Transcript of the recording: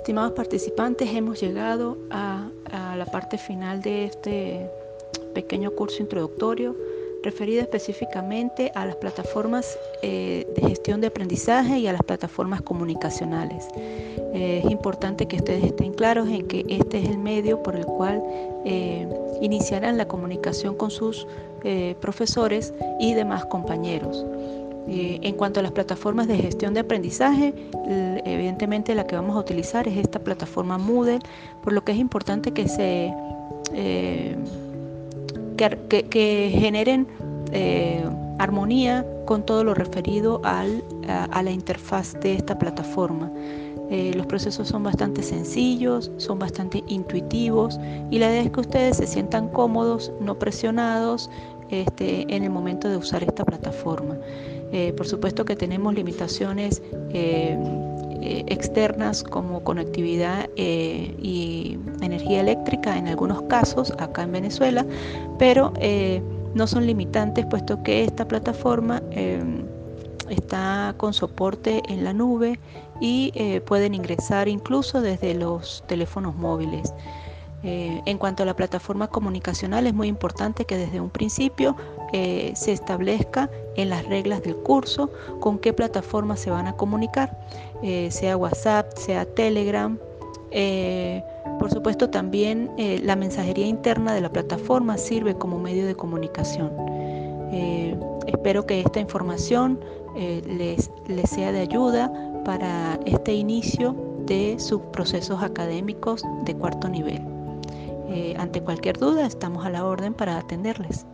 estimados participantes, hemos llegado a, la parte final de este pequeño curso introductorio referido específicamente a las plataformas eh, de gestión de aprendizaje y a las plataformas comunicacionales. Eh, es importante que ustedes estén claros en que este es el medio por el cual eh, iniciarán la comunicación con sus profesores y demás compañeros. Eh, en cuanto a las plataformas de gestión de aprendizaje, evidentemente la que vamos a utilizar es esta plataforma Moodle, por lo que es importante que se eh, que, generen eh, armonía con todo lo referido a, la interfaz de esta plataforma. los procesos son bastante sencillos, son bastante intuitivos y la idea es que ustedes se sientan cómodos, no presionados este, en el momento de usar esta plataforma. Eh, por supuesto que tenemos limitaciones eh, eh, externas como conectividad y energía eléctrica en algunos casos acá en Venezuela, pero no son limitantes puesto que esta plataforma está con soporte en la nube y pueden ingresar incluso desde los teléfonos móviles. En cuanto a la plataforma comunicacional, es muy importante que desde un principio eh, se establezca en las reglas del curso con qué plataforma se van a comunicar, eh, sea WhatsApp, sea Telegram. por supuesto, también la mensajería interna de la plataforma sirve como medio de comunicación. espero que esta información les sea de ayuda para este inicio de sus procesos académicos de cuarto nivel. Eh, ante cualquier duda estamos a la orden para atenderles.